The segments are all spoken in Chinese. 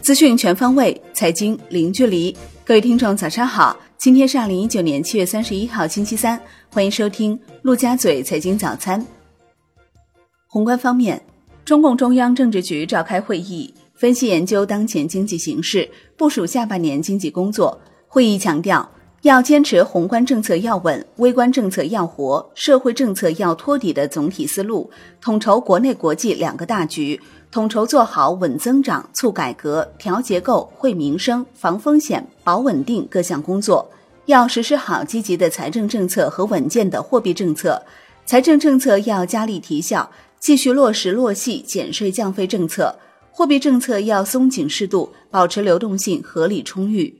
资讯全方位，财经零距离。各位听众，早上好！今天是二零一九年七月三十一号，星期三。欢迎收听陆家嘴财经早餐。宏观方面，中共中央政治局召开会议，分析研究当前经济形势，部署下半年经济工作。会议强调，要坚持宏观政策要稳、微观政策要活、社会政策要托底的总体思路，统筹国内国际两个大局。统筹做好稳增长、促改革、调结构、惠民生、防风险、保稳定各项工作，要实施好积极的财政政策和稳健的货币政策。财政政策要加力提效，继续落实落细减税降费政策；货币政策要松紧适度，保持流动性合理充裕。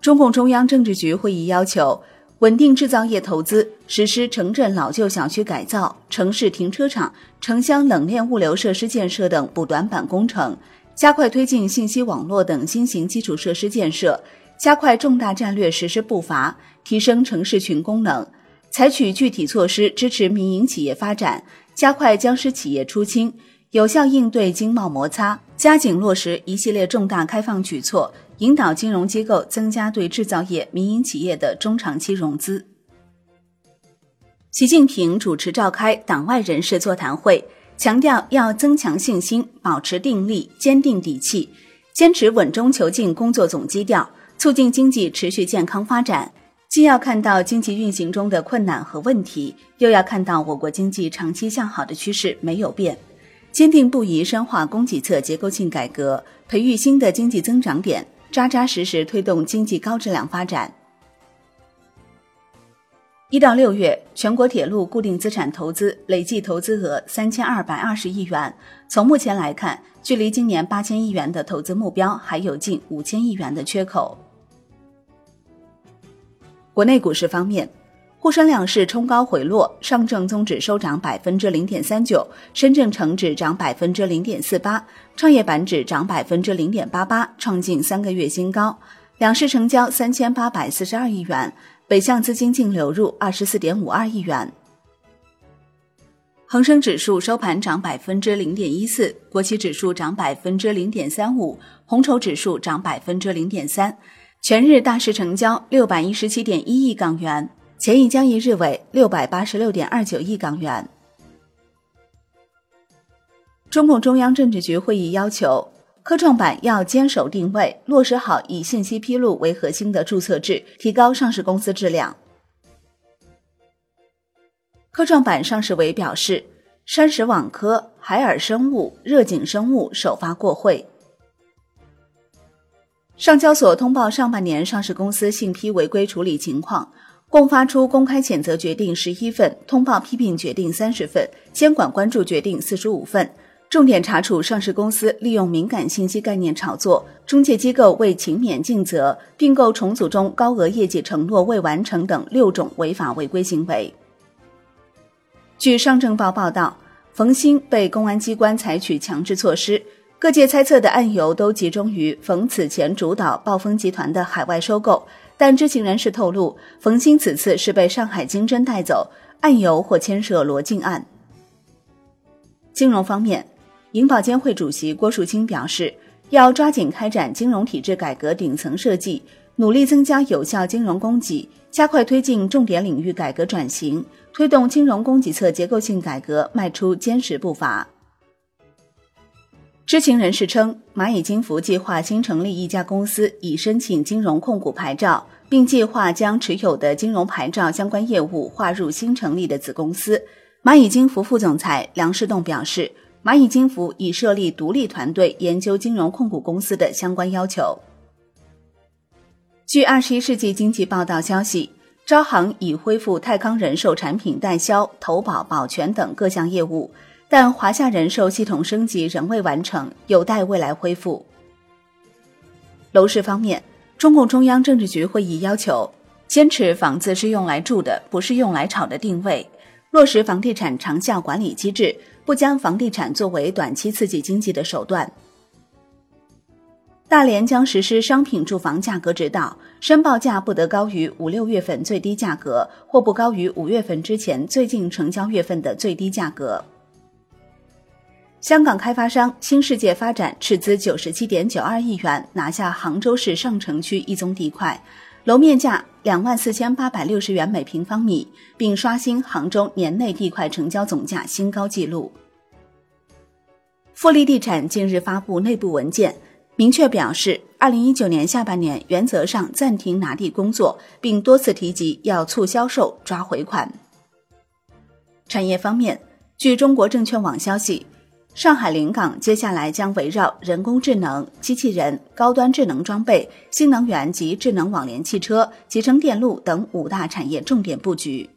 中共中央政治局会议要求。稳定制造业投资，实施城镇老旧小区改造、城市停车场、城乡冷链物流设施建设等补短板工程，加快推进信息网络等新型基础设施建设，加快重大战略实施步伐，提升城市群功能，采取具体措施支持民营企业发展，加快僵尸企业出清，有效应对经贸摩擦，加紧落实一系列重大开放举措。引导金融机构增加对制造业、民营企业的中长期融资。习近平主持召开党外人士座谈会，强调要增强信心，保持定力，坚定底气，坚持稳中求进工作总基调，促进经济持续健康发展。既要看到经济运行中的困难和问题，又要看到我国经济长期向好的趋势没有变，坚定不移深化供给侧结构性改革，培育新的经济增长点。扎扎实实推动经济高质量发展。一到六月，全国铁路固定资产投资累计投资额三千二百二十亿元。从目前来看，距离今年八千亿元的投资目标还有近五千亿元的缺口。国内股市方面。沪深两市冲高回落，上证综指收涨百分之零点三九，深圳成指涨百分之零点四八，创业板指涨百分之零点八八，创近三个月新高。两市成交三千八百四十二亿元，北向资金净流入二十四点五二亿元。恒生指数收盘涨百分之零点一四，国企指数涨百分之零点三五，红筹指数涨百分之零点三。全日大市成交六百一十七点一亿港元。前一交易日为六百八十六点二九亿港元。中共中央政治局会议要求，科创板要坚守定位，落实好以信息披露为核心的注册制，提高上市公司质量。科创板上市委表示，山石网科、海尔生物、热景生物首发过会。上交所通报上半年上市公司信披违规处理情况。共发出公开谴责决定十一份，通报批评决定三十份，监管关注决定四十五份，重点查处上市公司利用敏感信息概念炒作、中介机构未勤勉尽责、并购重组中高额业绩承诺未完成等六种违法违规行为。据上证报报道，冯鑫被公安机关采取强制措施，各界猜测的案由都集中于冯此前主导暴风集团的海外收购。但知情人士透露，冯鑫此次是被上海金针带走，案由或牵涉罗晋案。金融方面，银保监会主席郭树清表示，要抓紧开展金融体制改革顶层设计，努力增加有效金融供给，加快推进重点领域改革转型，推动金融供给侧结构性改革迈出坚实步伐。知情人士称，蚂蚁金服计划新成立一家公司，以申请金融控股牌照，并计划将持有的金融牌照相关业务划入新成立的子公司。蚂蚁金服副总裁梁世栋表示，蚂蚁金服已设立独立团队研究金融控股公司的相关要求。据二十一世纪经济报道消息，招行已恢复泰康人寿产品代销、投保、保全等各项业务。但华夏人寿系统升级仍未完成，有待未来恢复。楼市方面，中共中央政治局会议要求坚持房子是用来住的，不是用来炒的定位，落实房地产长效管理机制，不将房地产作为短期刺激经济的手段。大连将实施商品住房价格指导，申报价不得高于五六月份最低价格，或不高于五月份之前最近成交月份的最低价格。香港开发商新世界发展斥资九十七点九二亿元拿下杭州市上城区一宗地块，楼面价两万四千八百六十元每平方米，并刷新杭州年内地块成交总价新高纪录。富力地产近日发布内部文件。明确表示，二零一九年下半年原则上暂停拿地工作，并多次提及要促销售、抓回款。产业方面，据中国证券网消息，上海临港接下来将围绕人工智能、机器人、高端智能装备、新能源及智能网联汽车、集成电路等五大产业重点布局。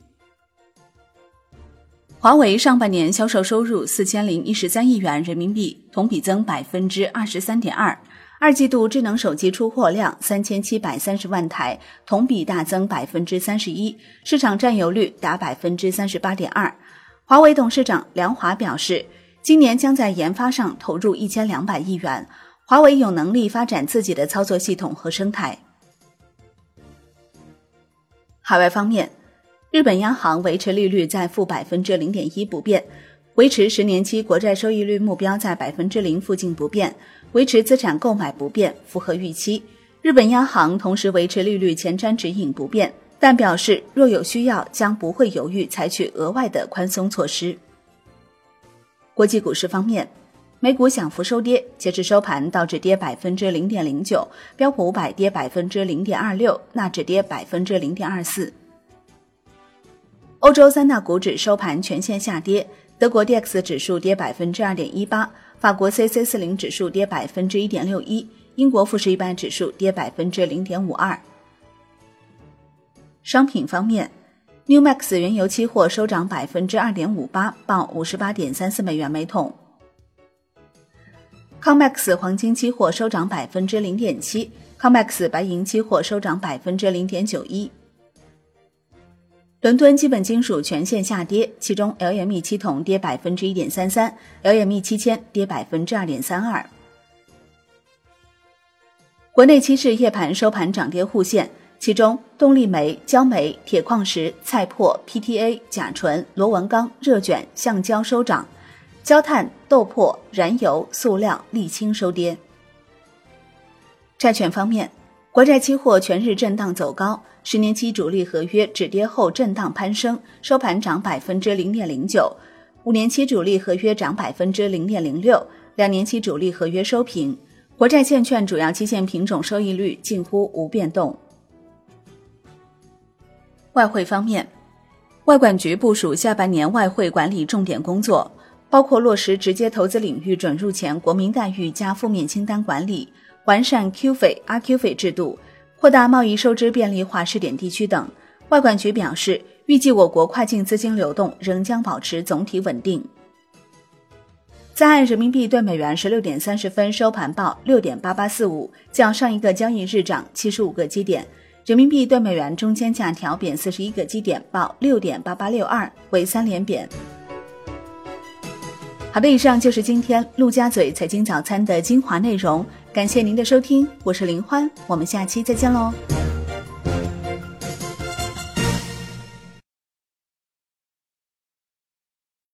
华为上半年销售收入四千零一十三亿元人民币，同比增百分之二十三点二。二季度智能手机出货量三千七百三十万台，同比大增百分之三十一，市场占有率达百分之三十八点二。华为董事长梁华表示，今年将在研发上投入一千两百亿元。华为有能力发展自己的操作系统和生态。海外方面，日本央行维持利率在负百分之零点一不变。维持十年期国债收益率目标在百分之零附近不变，维持资产购买不变，符合预期。日本央行同时维持利率前瞻指引不变，但表示若有需要，将不会犹豫采取额外的宽松措施。国际股市方面，美股小幅收跌，截至收盘，道指跌百分之零点零九，标普五百跌百分之零点二六，纳指跌百分之零点二四。欧洲三大股指收盘全线下跌。德国 D X 指数跌百分之二点一八，法国 C C 四零指数跌百分之一点六一，英国富时一百指数跌百分之零点五二。商品方面，New Max 原油期货收涨百分之二点五八，报五十八点三四美元每桶。Comex 黄金期货收涨百分之零点七，Comex 白银期货收涨百分之零点九一。伦敦基本金属全线下跌，其中 LME 七铜跌百分之一点三三，LME 七千跌百分之二点三二。国内期市夜盘收盘涨跌互现，其中动力煤、焦煤、铁矿石、菜粕、PTA、甲醇、螺纹钢、热卷、橡胶收涨，焦炭、豆粕、燃油、塑料、沥青收跌。债券方面。国债期货全日震荡走高，十年期主力合约止跌后震荡攀升，收盘涨百分之零点零九；五年期主力合约涨百分之零点零六，两年期主力合约收平。国债现券主要期限品种收益率近乎无变动。外汇方面，外管局部署下半年外汇管理重点工作，包括落实直接投资领域准入前国民待遇加负面清单管理。完善 Q 费、阿 Q 费制度，扩大贸易收支便利化试点地区等。外管局表示，预计我国跨境资金流动仍将保持总体稳定。在岸人民币对美元十六点三十分收盘报六点八八四五，较上一个交易日涨七十五个基点。人民币对美元中间价调贬四十一个基点，报六点八八六二，为三连贬。好的，以上就是今天陆家嘴财经早餐的精华内容。感谢您的收听，我是林欢，我们下期再见喽。